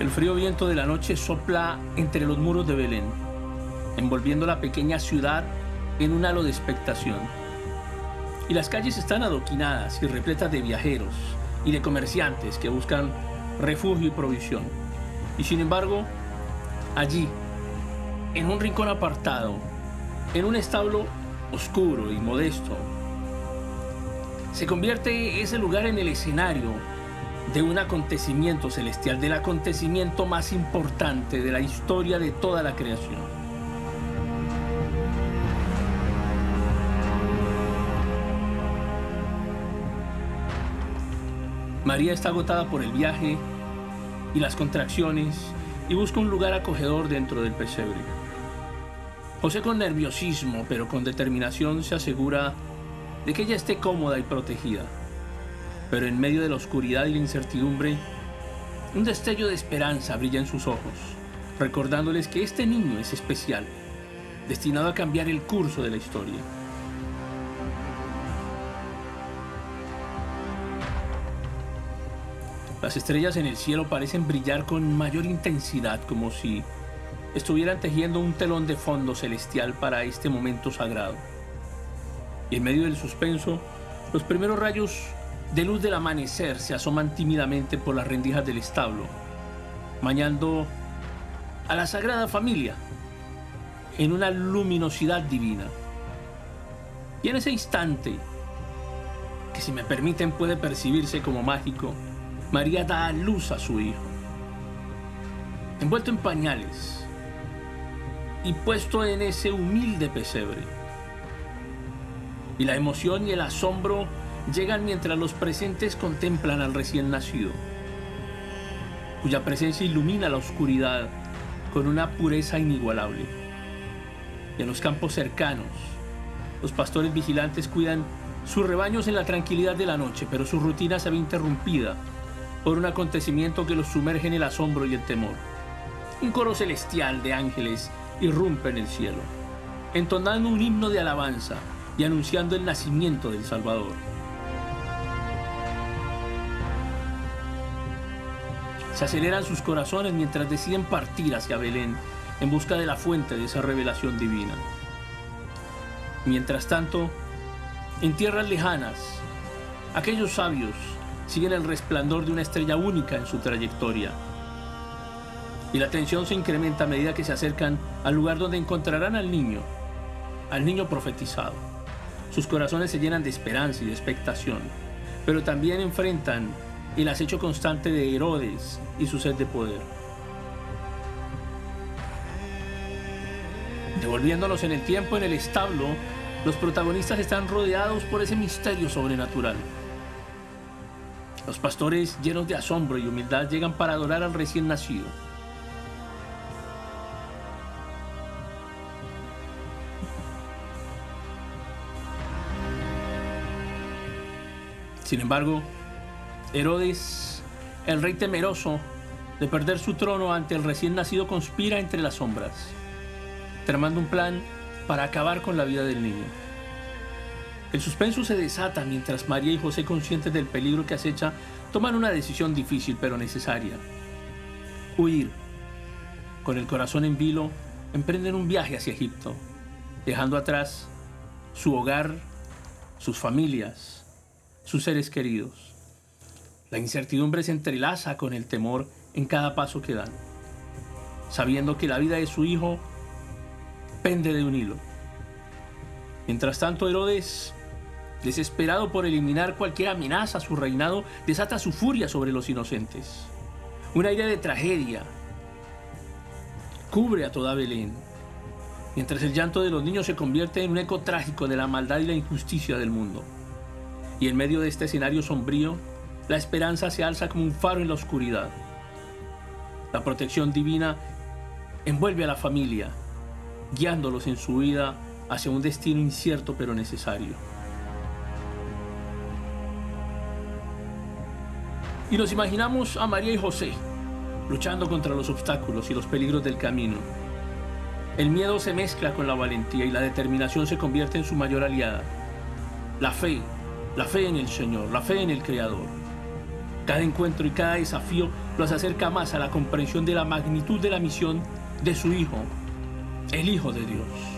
El frío viento de la noche sopla entre los muros de Belén, envolviendo la pequeña ciudad en un halo de expectación. Y las calles están adoquinadas y repletas de viajeros y de comerciantes que buscan refugio y provisión. Y sin embargo, allí, en un rincón apartado, en un establo oscuro y modesto, se convierte ese lugar en el escenario de un acontecimiento celestial, del acontecimiento más importante de la historia de toda la creación. María está agotada por el viaje y las contracciones y busca un lugar acogedor dentro del pesebre. José con nerviosismo pero con determinación se asegura de que ella esté cómoda y protegida. Pero en medio de la oscuridad y la incertidumbre, un destello de esperanza brilla en sus ojos, recordándoles que este niño es especial, destinado a cambiar el curso de la historia. Las estrellas en el cielo parecen brillar con mayor intensidad, como si estuvieran tejiendo un telón de fondo celestial para este momento sagrado. Y en medio del suspenso, los primeros rayos de luz del amanecer se asoman tímidamente por las rendijas del establo, mañando a la Sagrada Familia en una luminosidad divina. Y en ese instante, que si me permiten puede percibirse como mágico, María da a luz a su hijo, envuelto en pañales y puesto en ese humilde pesebre. Y la emoción y el asombro llegan mientras los presentes contemplan al recién nacido, cuya presencia ilumina la oscuridad con una pureza inigualable. En los campos cercanos, los pastores vigilantes cuidan sus rebaños en la tranquilidad de la noche, pero su rutina se ve interrumpida por un acontecimiento que los sumerge en el asombro y el temor. Un coro celestial de ángeles irrumpe en el cielo, entonando un himno de alabanza y anunciando el nacimiento del Salvador. Se aceleran sus corazones mientras deciden partir hacia Belén en busca de la fuente de esa revelación divina. Mientras tanto, en tierras lejanas, aquellos sabios siguen el resplandor de una estrella única en su trayectoria. Y la tensión se incrementa a medida que se acercan al lugar donde encontrarán al niño, al niño profetizado. Sus corazones se llenan de esperanza y de expectación, pero también enfrentan el acecho constante de Herodes y su sed de poder. Devolviéndonos en el tiempo, en el establo, los protagonistas están rodeados por ese misterio sobrenatural. Los pastores llenos de asombro y humildad llegan para adorar al recién nacido. Sin embargo, Herodes, el rey temeroso de perder su trono ante el recién nacido, conspira entre las sombras, tramando un plan para acabar con la vida del niño. El suspenso se desata mientras María y José, conscientes del peligro que acecha, toman una decisión difícil pero necesaria. Huir. Con el corazón en vilo, emprenden un viaje hacia Egipto, dejando atrás su hogar, sus familias, sus seres queridos. La incertidumbre se entrelaza con el temor en cada paso que dan, sabiendo que la vida de su hijo pende de un hilo. Mientras tanto, Herodes desesperado por eliminar cualquier amenaza a su reinado, desata su furia sobre los inocentes. Un aire de tragedia cubre a toda Belén, mientras el llanto de los niños se convierte en un eco trágico de la maldad y la injusticia del mundo. Y en medio de este escenario sombrío, la esperanza se alza como un faro en la oscuridad. La protección divina envuelve a la familia, guiándolos en su vida hacia un destino incierto pero necesario. Y nos imaginamos a María y José luchando contra los obstáculos y los peligros del camino. El miedo se mezcla con la valentía y la determinación se convierte en su mayor aliada. La fe, la fe en el Señor, la fe en el Creador. Cada encuentro y cada desafío los acerca más a la comprensión de la magnitud de la misión de su Hijo, el Hijo de Dios.